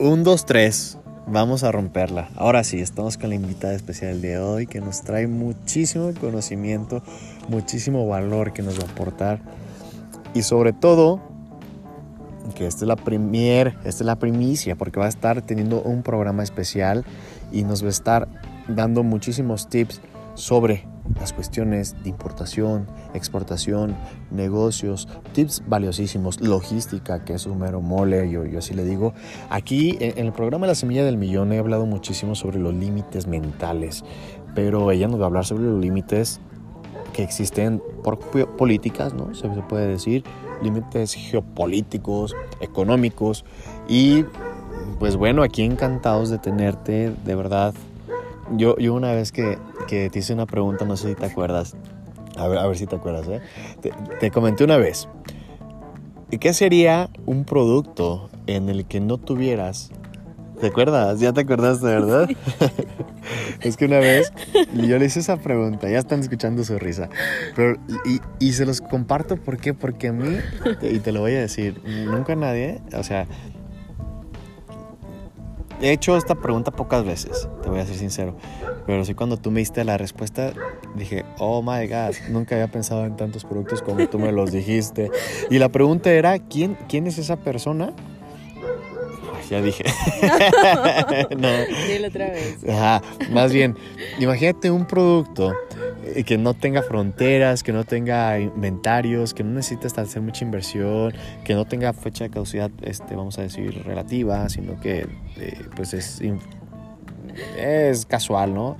Un, dos, tres. Vamos a romperla. Ahora sí, estamos con la invitada especial de hoy que nos trae muchísimo conocimiento, muchísimo valor que nos va a aportar. Y sobre todo, que esta es la premier, esta es la primicia, porque va a estar teniendo un programa especial y nos va a estar dando muchísimos tips sobre las cuestiones de importación, exportación, negocios, tips valiosísimos, logística, que es un mero mole, yo, yo así le digo. Aquí en el programa La Semilla del Millón he hablado muchísimo sobre los límites mentales, pero ella nos va a hablar sobre los límites que existen por políticas, ¿no? Se puede decir, límites geopolíticos, económicos y pues bueno, aquí encantados de tenerte, de verdad. Yo, yo una vez que, que te hice una pregunta, no sé si te acuerdas, a ver, a ver si te acuerdas, ¿eh? te, te comenté una vez, ¿qué sería un producto en el que no tuvieras ¿Te acuerdas? Ya te acordaste, ¿verdad? es que una vez yo le hice esa pregunta, ya están escuchando su risa. Pero, y, y, se los comparto, ¿por qué? Porque a mí, y te lo voy a decir, nunca nadie, o sea, he hecho esta pregunta pocas veces, te voy a ser sincero. Pero sí cuando tú me diste la respuesta, dije, oh my God, nunca había pensado en tantos productos como tú me los dijiste. Y la pregunta era, ¿quién, quién es esa persona? ya dije. no. Dile otra vez. Ajá, más bien, imagínate un producto que no tenga fronteras, que no tenga inventarios, que no necesites hacer mucha inversión, que no tenga fecha de caducidad, este, vamos a decir, relativa, sino que eh, pues es, es casual, ¿no?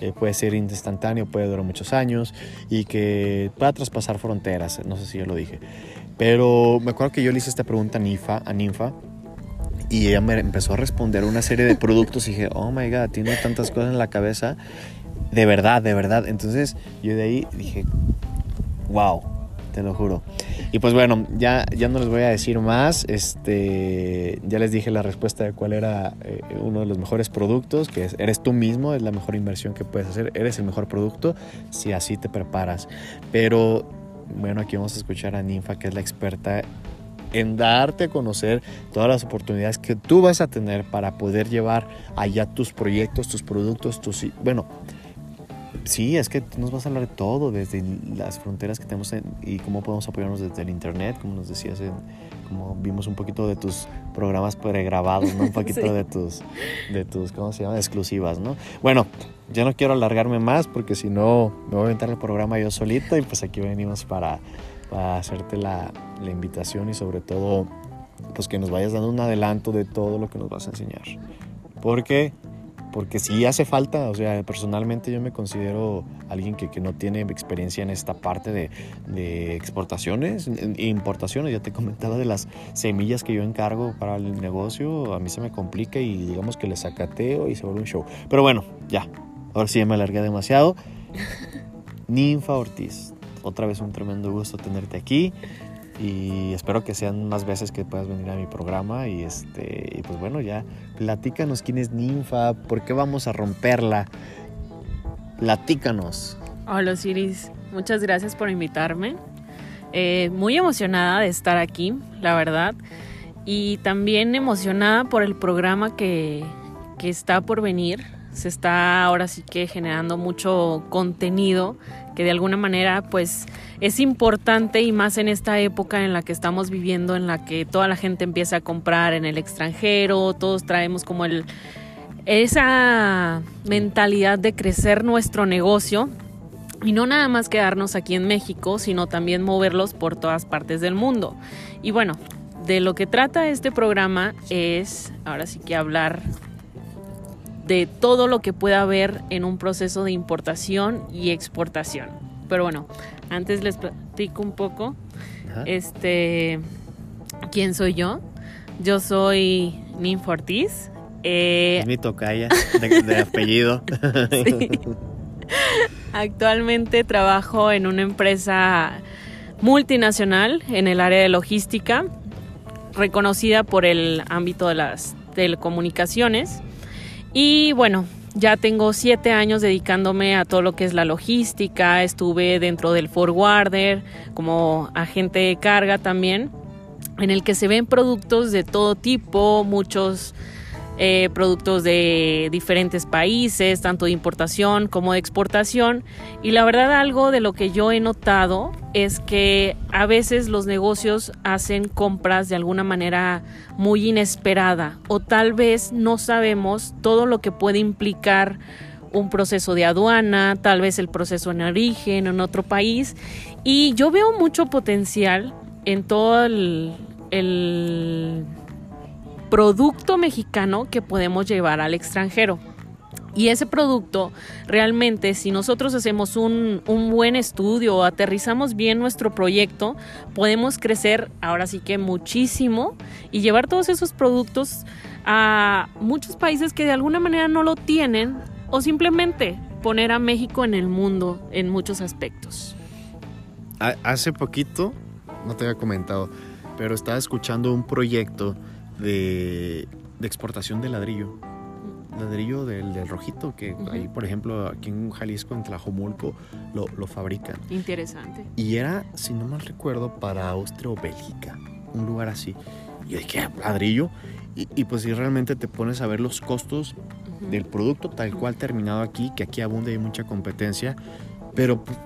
Eh, puede ser instantáneo, puede durar muchos años y que pueda traspasar fronteras, no sé si yo lo dije. Pero me acuerdo que yo le hice esta pregunta a Ninfa, a Ninfa y ella me empezó a responder una serie de productos y dije, oh my god, tiene tantas cosas en la cabeza. De verdad, de verdad. Entonces yo de ahí dije, wow, te lo juro. Y pues bueno, ya, ya no les voy a decir más. Este, ya les dije la respuesta de cuál era eh, uno de los mejores productos, que es, eres tú mismo, es la mejor inversión que puedes hacer. Eres el mejor producto si así te preparas. Pero bueno, aquí vamos a escuchar a Ninfa, que es la experta en darte a conocer todas las oportunidades que tú vas a tener para poder llevar allá tus proyectos, tus productos, tus... Bueno, sí, es que nos vas a hablar de todo, desde las fronteras que tenemos y cómo podemos apoyarnos desde el Internet, como nos decías, como vimos un poquito de tus programas pregrabados, ¿no? Un poquito de tus, de tus, ¿cómo se llama? Exclusivas, ¿no? Bueno, ya no quiero alargarme más porque si no me voy a aventar el programa yo solito y pues aquí venimos para para hacerte la, la, invitación y sobre todo pues que nos vayas dando un adelanto de todo lo que nos vas a enseñar. Porque porque sí hace falta, o sea, personalmente yo me considero alguien que, que no tiene experiencia en esta parte de, de exportaciones e importaciones. Ya te comentaba de las semillas que yo encargo para el negocio, a mí se me complica y digamos que le sacateo y se vuelve un show. Pero bueno, ya, ahora sí me alargué demasiado. Ninfa Ortiz, otra vez un tremendo gusto tenerte aquí y espero que sean más veces que puedas venir a mi programa y este y pues bueno ya platícanos quién es Ninfa, por qué vamos a romperla, platícanos. Hola Osiris, muchas gracias por invitarme, eh, muy emocionada de estar aquí, la verdad, y también emocionada por el programa que, que está por venir. Se está ahora sí que generando mucho contenido que de alguna manera pues es importante y más en esta época en la que estamos viviendo, en la que toda la gente empieza a comprar en el extranjero, todos traemos como el esa mentalidad de crecer nuestro negocio y no nada más quedarnos aquí en México, sino también moverlos por todas partes del mundo. Y bueno, de lo que trata este programa es, ahora sí que hablar de todo lo que pueda haber en un proceso de importación y exportación. Pero bueno, antes les platico un poco. Este, ¿quién soy yo? Yo soy Ninfa Ortiz. Eh, es mi tocaya de, apellido. Actualmente trabajo en una empresa multinacional en el área de logística, reconocida por el ámbito de las telecomunicaciones. Y bueno, ya tengo siete años dedicándome a todo lo que es la logística. Estuve dentro del forwarder como agente de carga también, en el que se ven productos de todo tipo, muchos eh, productos de diferentes países, tanto de importación como de exportación. Y la verdad algo de lo que yo he notado es que a veces los negocios hacen compras de alguna manera muy inesperada o tal vez no sabemos todo lo que puede implicar un proceso de aduana, tal vez el proceso en origen en otro país. Y yo veo mucho potencial en todo el, el producto mexicano que podemos llevar al extranjero. Y ese producto, realmente, si nosotros hacemos un, un, buen estudio o aterrizamos bien nuestro proyecto, podemos crecer ahora sí que muchísimo y llevar todos esos productos a muchos países que de alguna manera no lo tienen o simplemente poner a México en el mundo en muchos aspectos. Hace poquito, no te había comentado, pero estaba escuchando un proyecto de, exportación de ladrillo. Ladrillo del, rojito, que ahí, por ejemplo, aquí en Jalisco, en Tlajomulco, lo, lo fabrican. Interesante. Y era, si no mal recuerdo, para Austria o Bélgica, un lugar así. Y yo dije, ladrillo. Y, y, pues si realmente te pones a ver los costos del producto tal cual terminado aquí, que aquí abunda y hay mucha competencia, pero pues,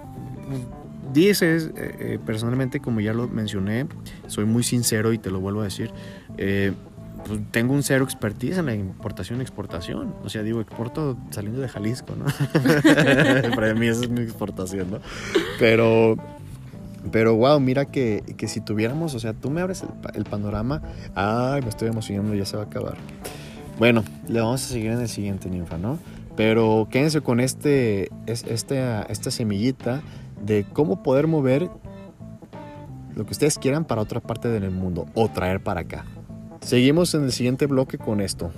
dices, eh, eh, personalmente, como ya lo mencioné, soy muy sincero y te lo vuelvo a decir, eh, pues tengo un cero expertise en la importación y exportación. O sea, digo, exporto saliendo de Jalisco, ¿no? Para mí esa es mi exportación, ¿no? Pero, pero wow, mira que, que si tuviéramos, o sea, tú me abres el, panorama, ay, me estoy emocionando, ya se va a acabar. Bueno, le vamos a seguir en el siguiente, ninfa, ¿no? Pero quédense con este, este, esta semillita de cómo poder mover lo que ustedes quieran para otra parte del mundo o traer para acá. Seguimos en el siguiente bloque con esto.